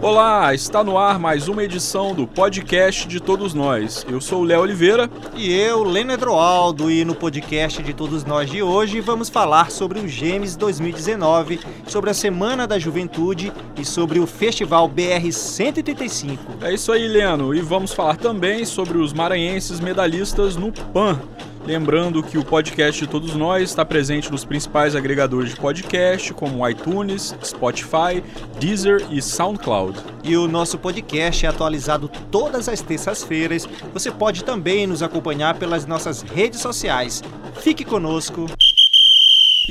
Olá, está no ar mais uma edição do podcast de todos nós. Eu sou o Léo Oliveira. E eu, Leno Edroaldo, e no podcast de todos nós de hoje vamos falar sobre o GEMES 2019, sobre a Semana da Juventude e sobre o Festival BR 135. É isso aí, Leno, e vamos falar também sobre os maranhenses medalhistas no PAN. Lembrando que o podcast de todos nós está presente nos principais agregadores de podcast, como iTunes, Spotify, Deezer e SoundCloud. E o nosso podcast é atualizado todas as terças-feiras. Você pode também nos acompanhar pelas nossas redes sociais. Fique conosco.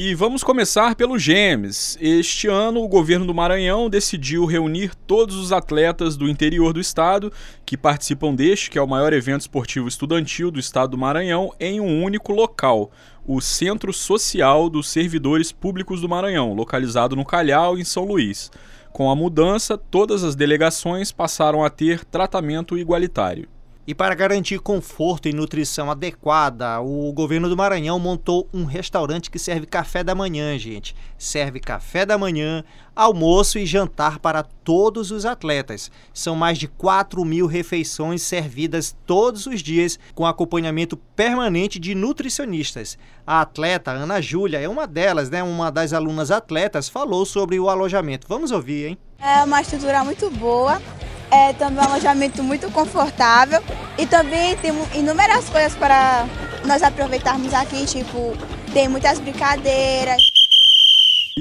E vamos começar pelo GEMES. Este ano, o governo do Maranhão decidiu reunir todos os atletas do interior do estado que participam deste, que é o maior evento esportivo estudantil do estado do Maranhão, em um único local, o Centro Social dos Servidores Públicos do Maranhão, localizado no Calhau, em São Luís. Com a mudança, todas as delegações passaram a ter tratamento igualitário. E para garantir conforto e nutrição adequada, o governo do Maranhão montou um restaurante que serve café da manhã, gente. Serve café da manhã, almoço e jantar para todos os atletas. São mais de 4 mil refeições servidas todos os dias, com acompanhamento permanente de nutricionistas. A atleta Ana Júlia é uma delas, né? Uma das alunas atletas falou sobre o alojamento. Vamos ouvir, hein? É uma estrutura muito boa é também um alojamento muito confortável e também tem inúmeras coisas para nós aproveitarmos aqui, tipo, tem muitas brincadeiras.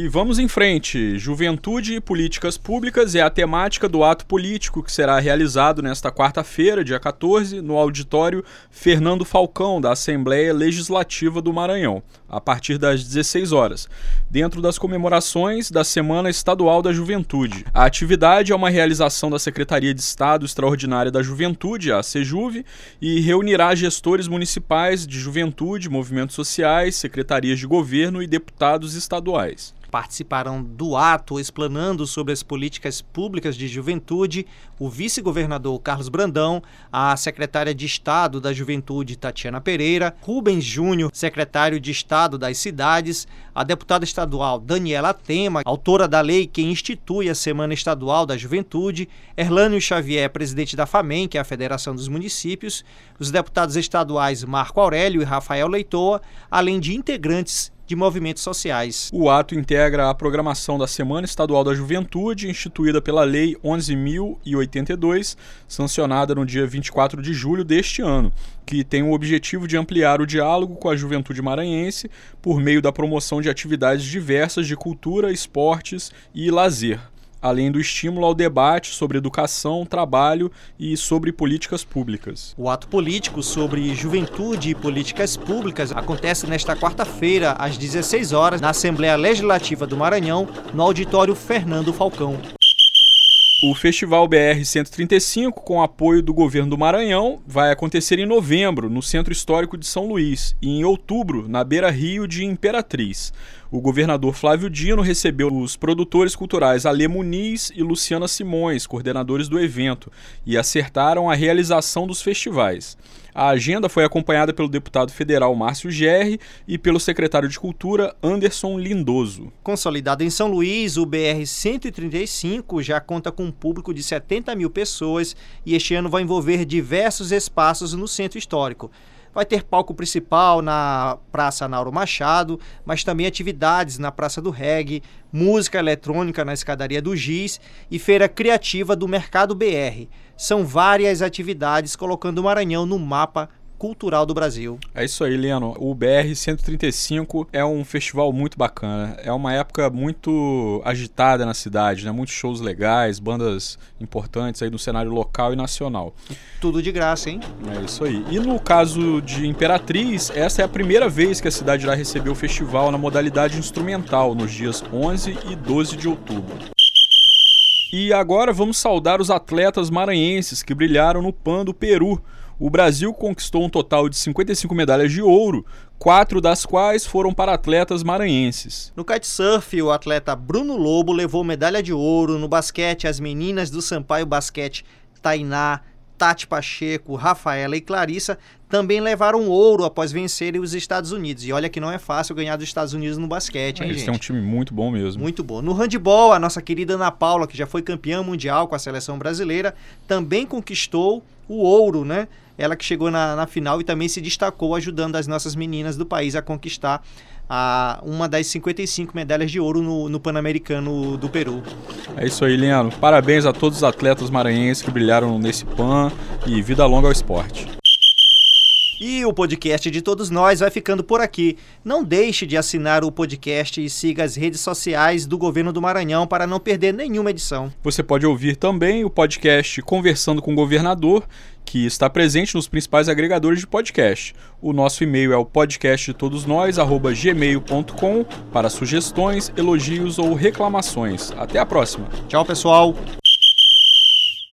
E vamos em frente. Juventude e políticas públicas é a temática do ato político que será realizado nesta quarta-feira, dia 14, no auditório Fernando Falcão, da Assembleia Legislativa do Maranhão, a partir das 16 horas, dentro das comemorações da Semana Estadual da Juventude. A atividade é uma realização da Secretaria de Estado Extraordinária da Juventude, a SEJUVE, e reunirá gestores municipais de juventude, movimentos sociais, secretarias de governo e deputados estaduais participarão do ato explanando sobre as políticas públicas de juventude o vice-governador Carlos Brandão, a secretária de Estado da Juventude Tatiana Pereira, Rubens Júnior, secretário de Estado das Cidades, a deputada estadual Daniela Tema, autora da lei que institui a Semana Estadual da Juventude, Erlânio Xavier, presidente da FAMEM, que é a Federação dos Municípios, os deputados estaduais Marco Aurélio e Rafael Leitoa, além de integrantes de movimentos sociais. O ato integra a programação da Semana Estadual da Juventude, instituída pela Lei 11.082, sancionada no dia 24 de julho deste ano, que tem o objetivo de ampliar o diálogo com a juventude maranhense por meio da promoção de atividades diversas de cultura, esportes e lazer além do estímulo ao debate sobre educação, trabalho e sobre políticas públicas. O ato político sobre juventude e políticas públicas acontece nesta quarta-feira, às 16 horas, na Assembleia Legislativa do Maranhão, no auditório Fernando Falcão. O Festival BR 135, com apoio do governo do Maranhão, vai acontecer em novembro, no Centro Histórico de São Luís, e em outubro, na Beira Rio de Imperatriz. O governador Flávio Dino recebeu os produtores culturais Ale Muniz e Luciana Simões, coordenadores do evento, e acertaram a realização dos festivais. A agenda foi acompanhada pelo deputado federal Márcio Gerri e pelo secretário de Cultura Anderson Lindoso. Consolidado em São Luís, o BR-135 já conta com um público de 70 mil pessoas e este ano vai envolver diversos espaços no centro histórico. Vai ter palco principal na Praça Nauro Machado, mas também atividades na Praça do Reggae, música eletrônica na Escadaria do Giz e feira criativa do Mercado BR. São várias atividades colocando o Maranhão no mapa cultural do Brasil. É isso aí, Leno. O BR 135 é um festival muito bacana. É uma época muito agitada na cidade, né? Muitos shows legais, bandas importantes aí no cenário local e nacional. Tudo de graça, hein? É isso aí. E no caso de Imperatriz, essa é a primeira vez que a cidade irá receber o festival na modalidade instrumental, nos dias 11 e 12 de outubro. E agora vamos saudar os atletas maranhenses que brilharam no PAN do Peru o Brasil conquistou um total de 55 medalhas de ouro, quatro das quais foram para atletas maranhenses. No kitesurf, o atleta Bruno Lobo levou medalha de ouro. No basquete, as meninas do Sampaio Basquete, Tainá, Tati Pacheco, Rafaela e Clarissa também levaram ouro após vencerem os Estados Unidos. E olha que não é fácil ganhar dos Estados Unidos no basquete, hein, Eles gente? têm um time muito bom mesmo. Muito bom. No handball, a nossa querida Ana Paula, que já foi campeã mundial com a seleção brasileira, também conquistou o ouro, né? Ela que chegou na, na final e também se destacou ajudando as nossas meninas do país a conquistar a, uma das 55 medalhas de ouro no, no Pan-Americano do Peru. É isso aí, Leno. Parabéns a todos os atletas maranhenses que brilharam nesse PAN e vida longa ao esporte. E o podcast de todos nós vai ficando por aqui. Não deixe de assinar o podcast e siga as redes sociais do Governo do Maranhão para não perder nenhuma edição. Você pode ouvir também o podcast Conversando com o Governador, que está presente nos principais agregadores de podcast. O nosso e-mail é o podcastdetodosnós@gmail.com para sugestões, elogios ou reclamações. Até a próxima. Tchau, pessoal.